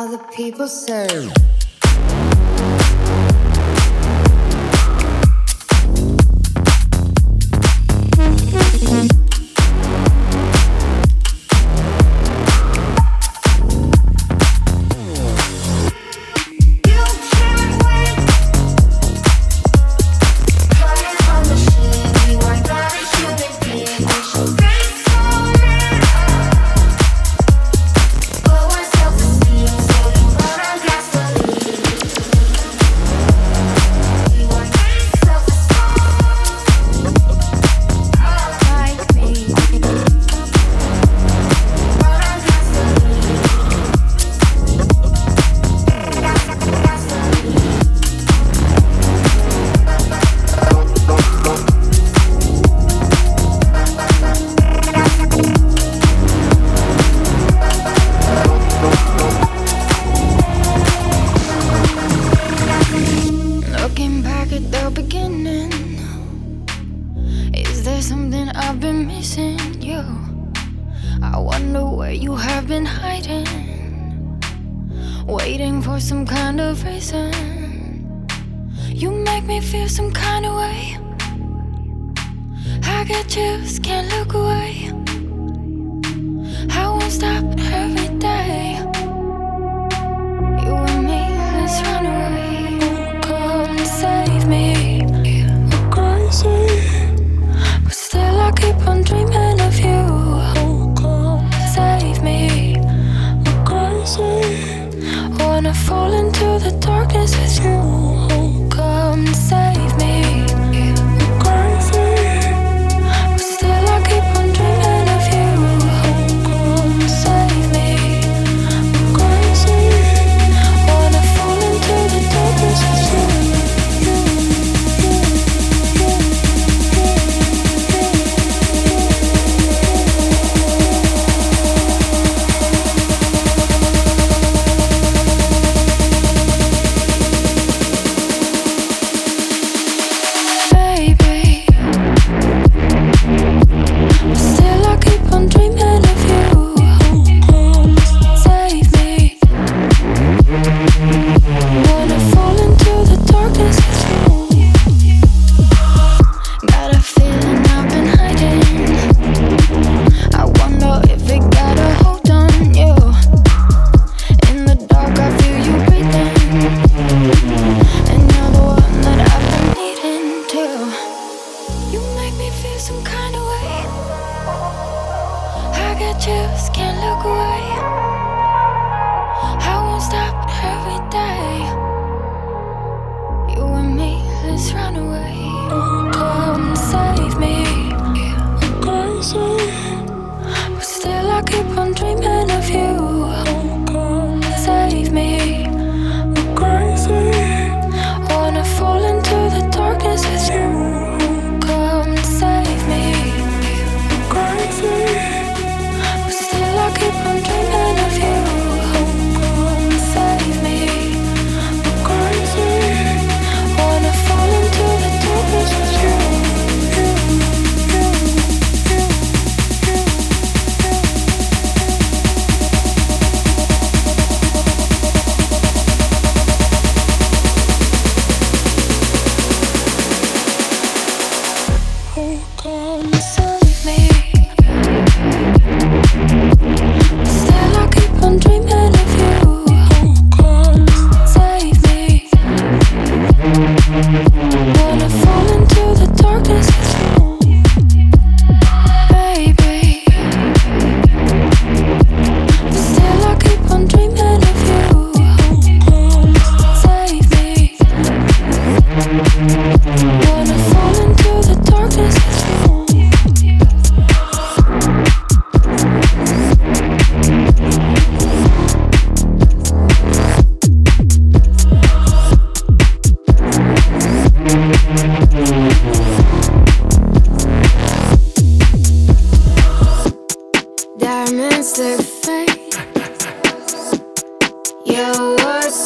All the people where you have been hiding, waiting for some kind of reason. You make me feel some kind of way. I got chills, can't look away. I won't stop every day. fall into the darkness with you. just can't look away.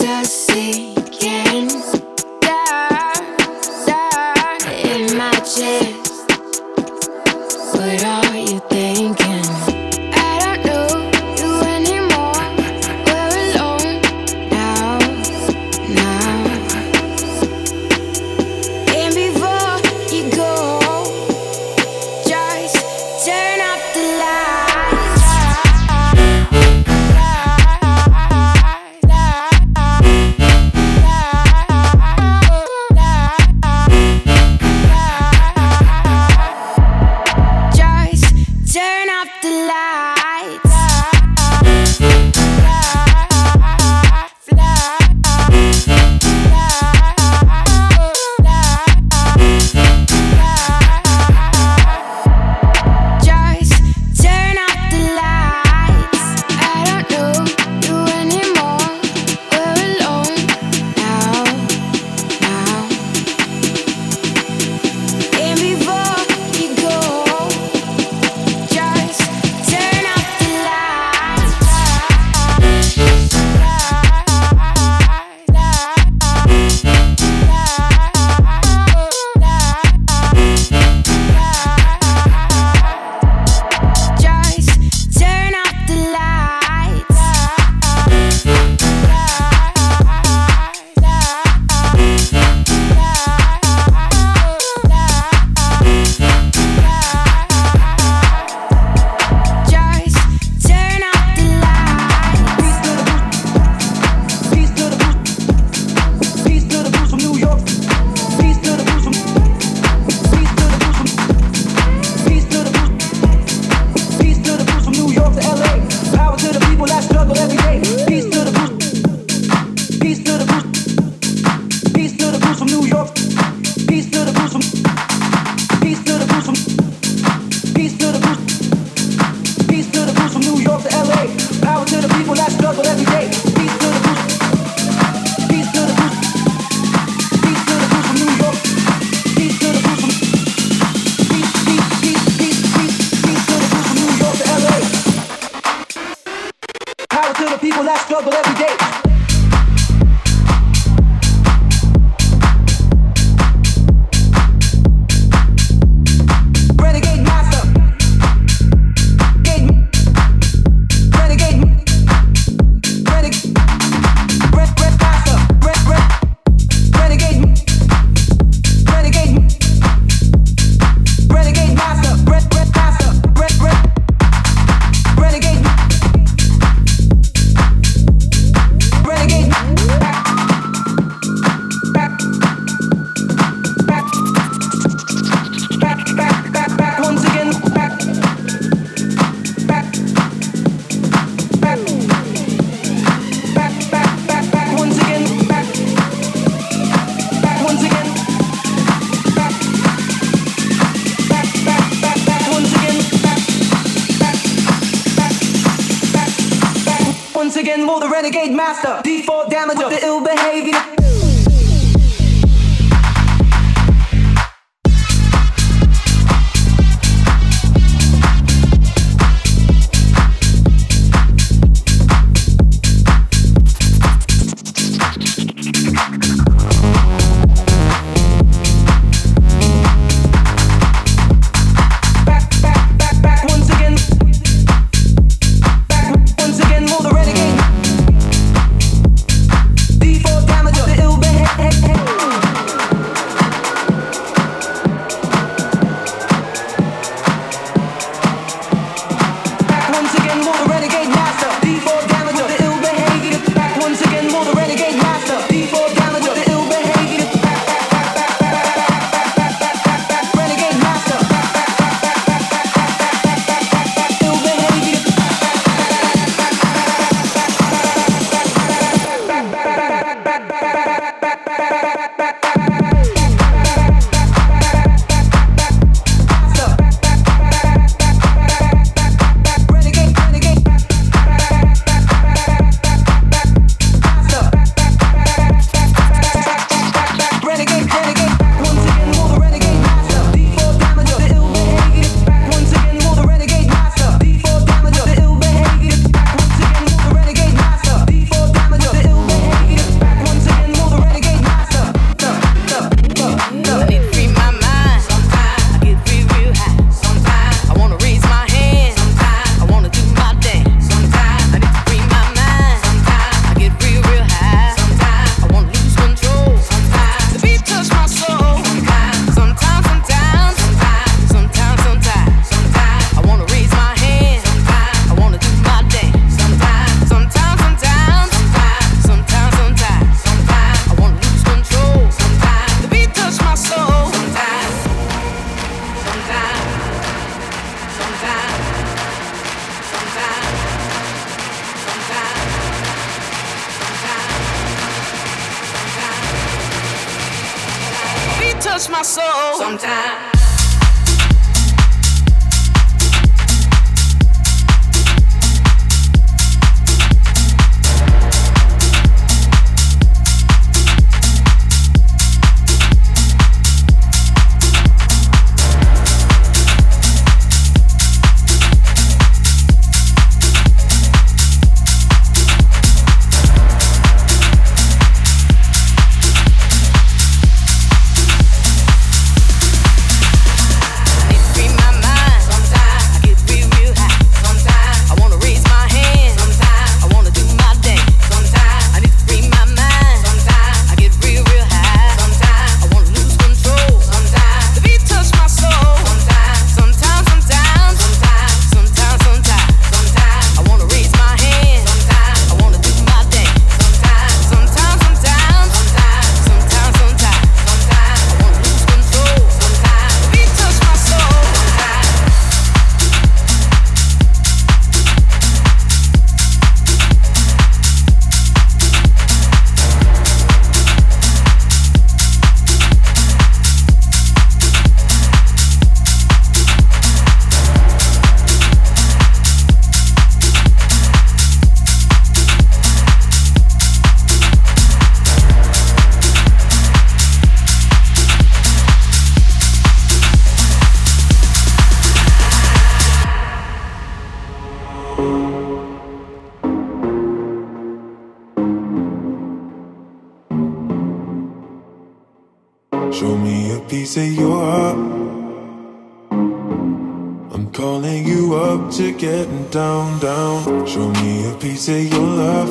us again. my soul. Sometimes. Serve. piece of your heart. I'm calling you up to getting down, down. Show me a piece of your love.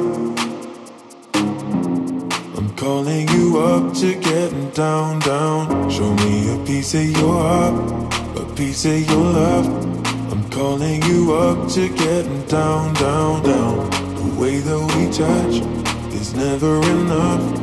I'm calling you up to getting down, down. Show me a piece of your heart, a piece of your love. I'm calling you up to getting down, down, down. The way that we touch is never enough.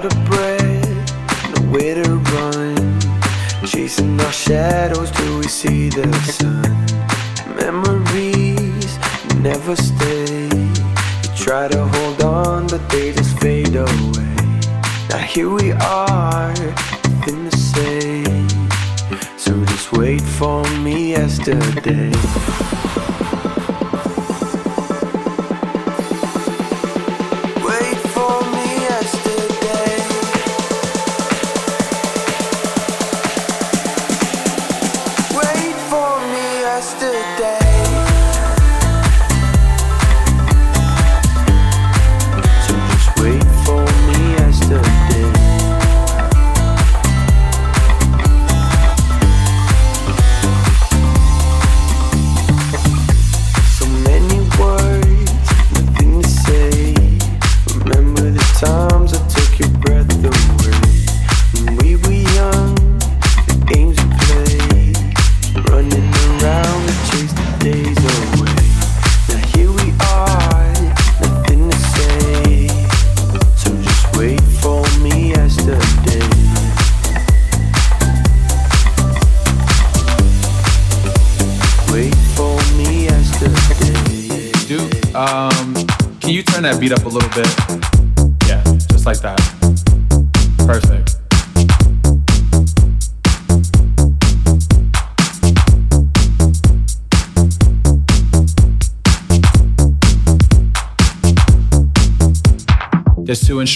out of breath, nowhere to run. Chasing our shadows till we see the sun. Memories never stay. You try to hold on, but they just fade away. Now here we are, in the same. So just wait for me yesterday.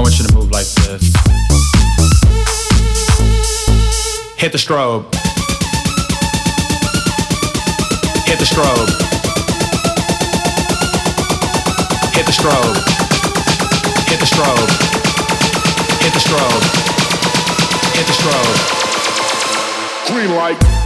I want you to move like this. Hit the strobe. Hit the strobe. Hit the strobe. Hit the strobe. Hit the strobe. Hit the strobe. Green light.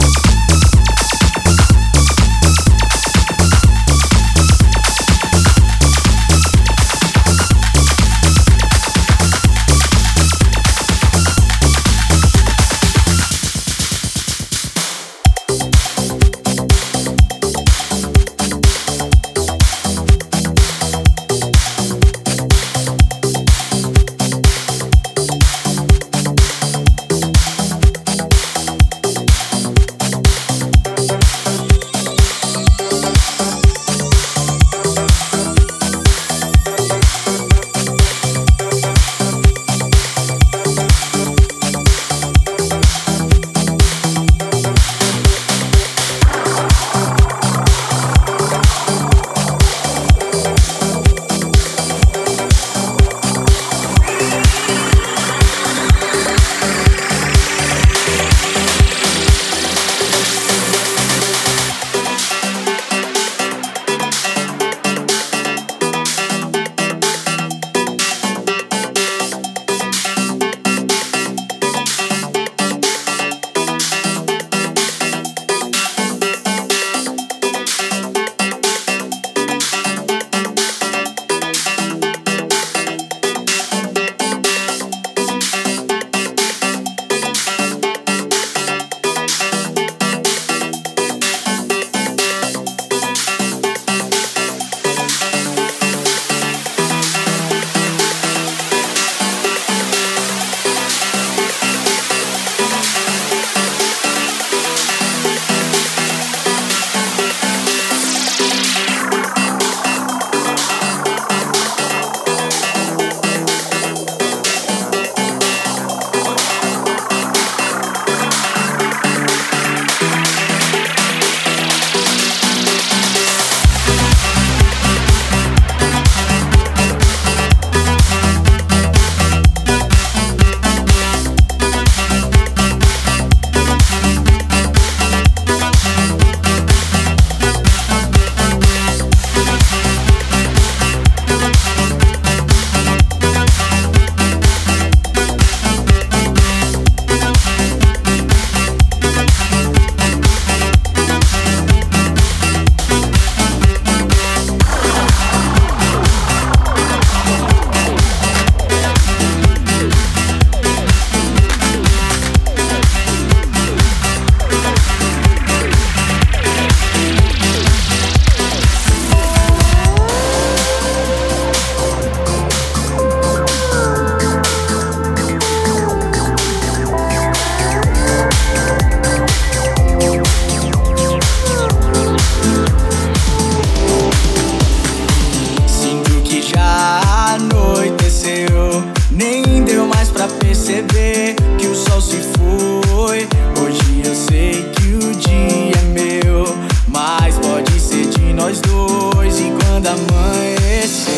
a perceber que o sol se foi. Hoje eu sei que o dia é meu, mas pode ser de nós dois. E quando amanhecer,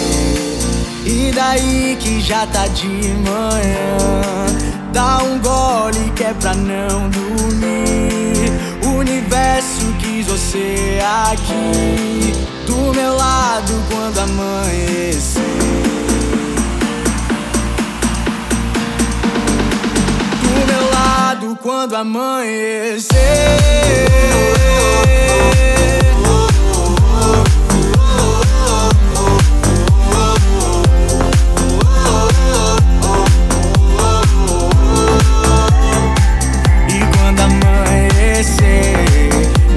e daí que já tá de manhã, dá um gole que é pra não dormir. O universo quis você aqui, do meu lado quando amanhecer. Lado quando amanhecer.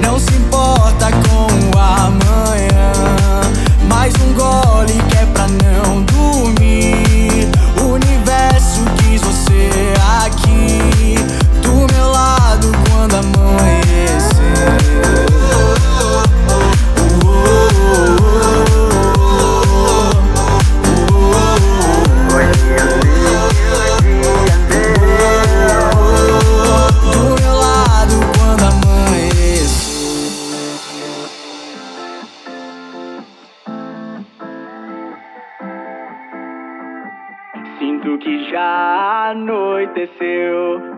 Não se importa com o amanhã. Mais um gole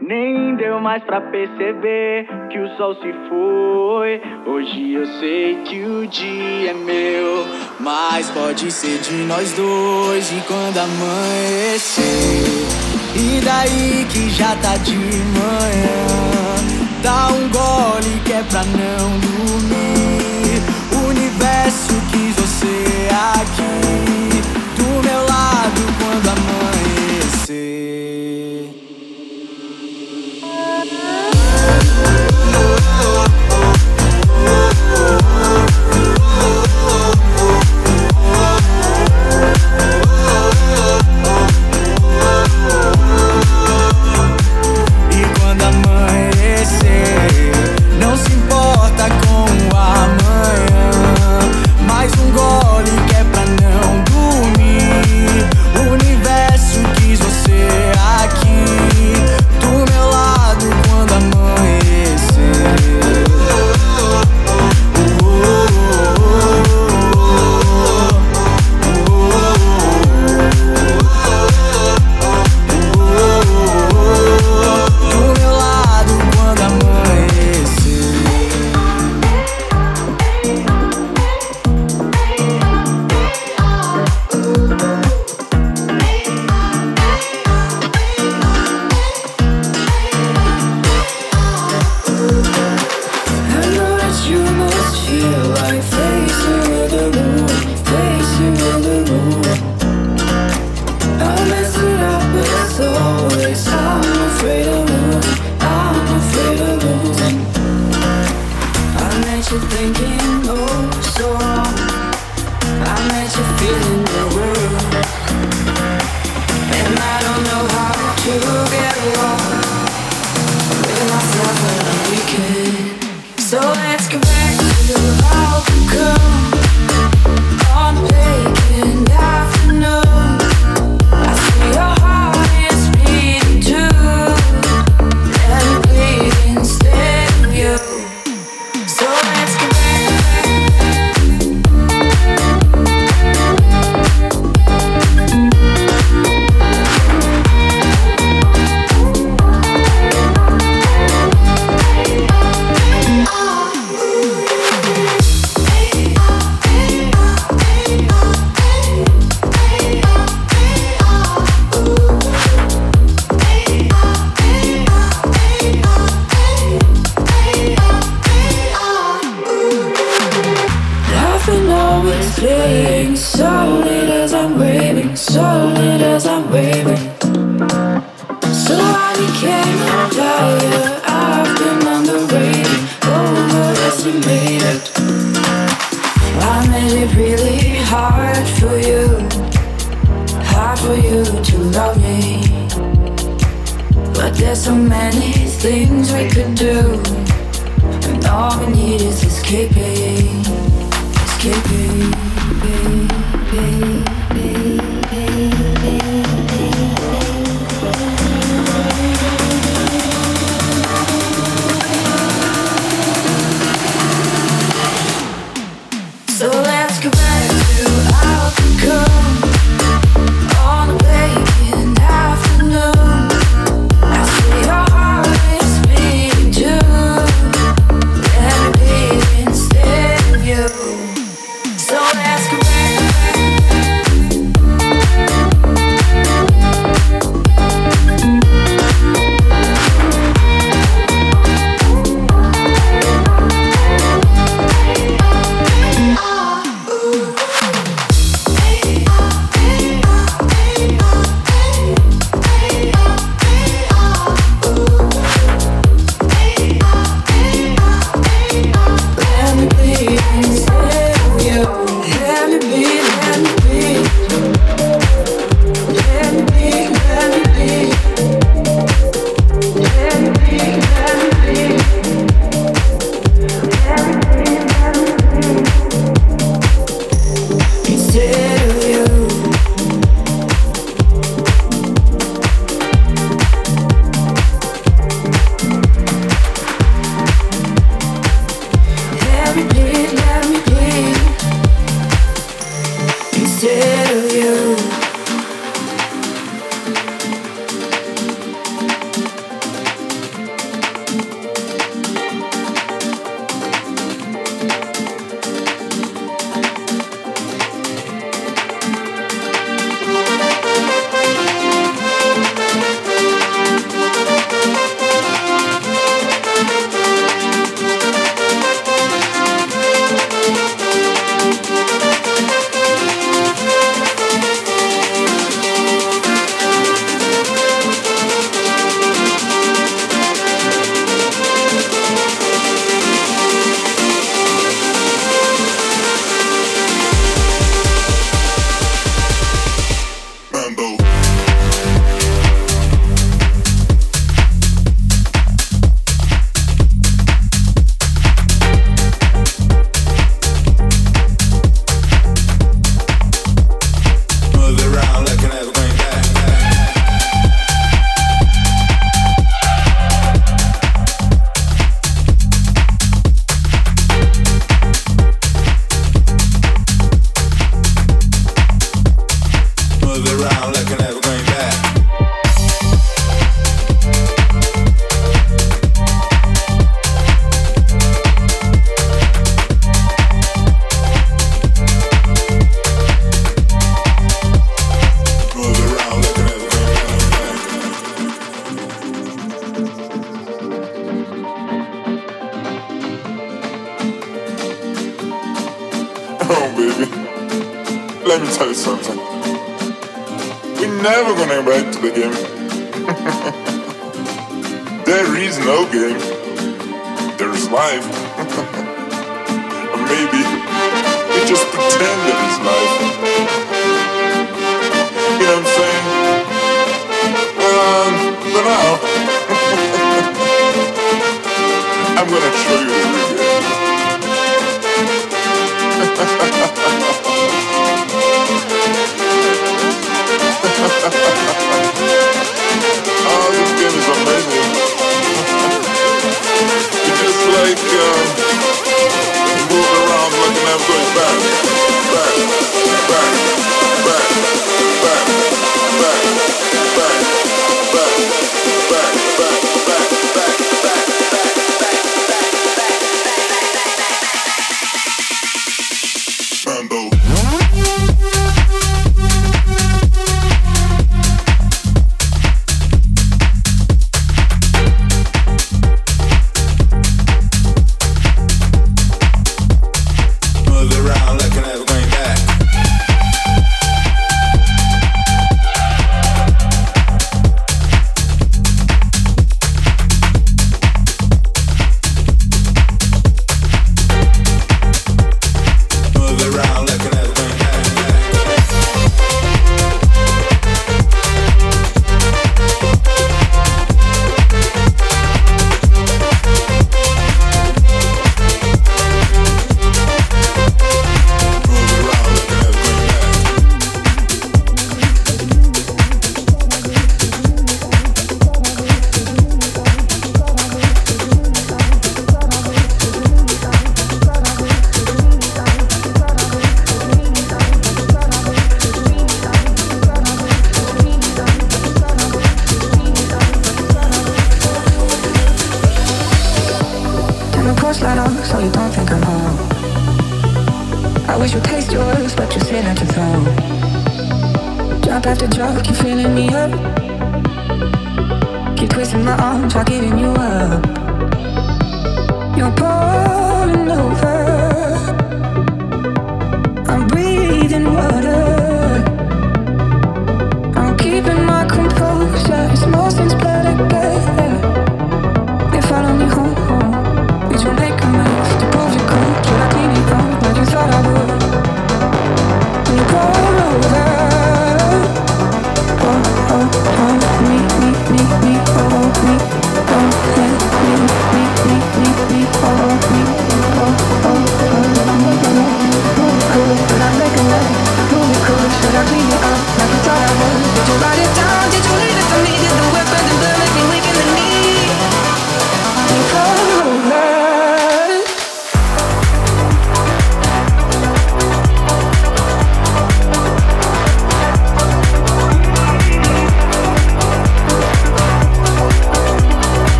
nem deu mais pra perceber que o sol se foi. Hoje eu sei que o dia é meu, mas pode ser de nós dois e quando amanhecer. E daí que já tá de manhã, dá um gole que é pra não dormir.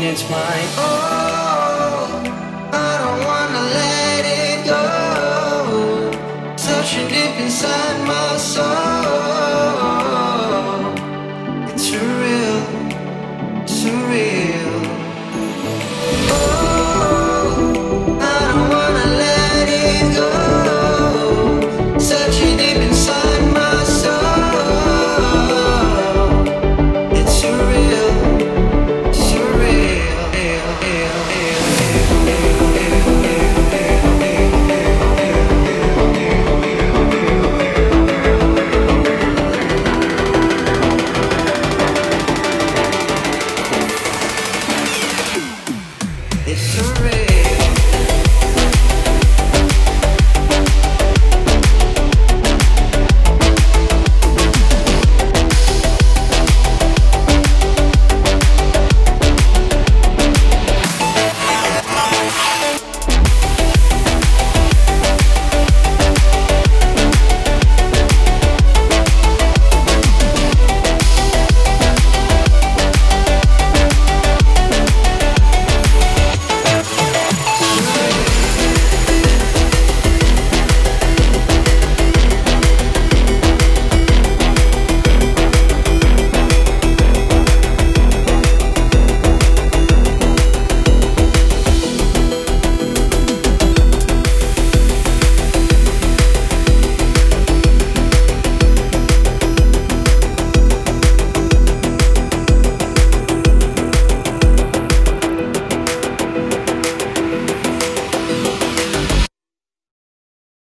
It's my own.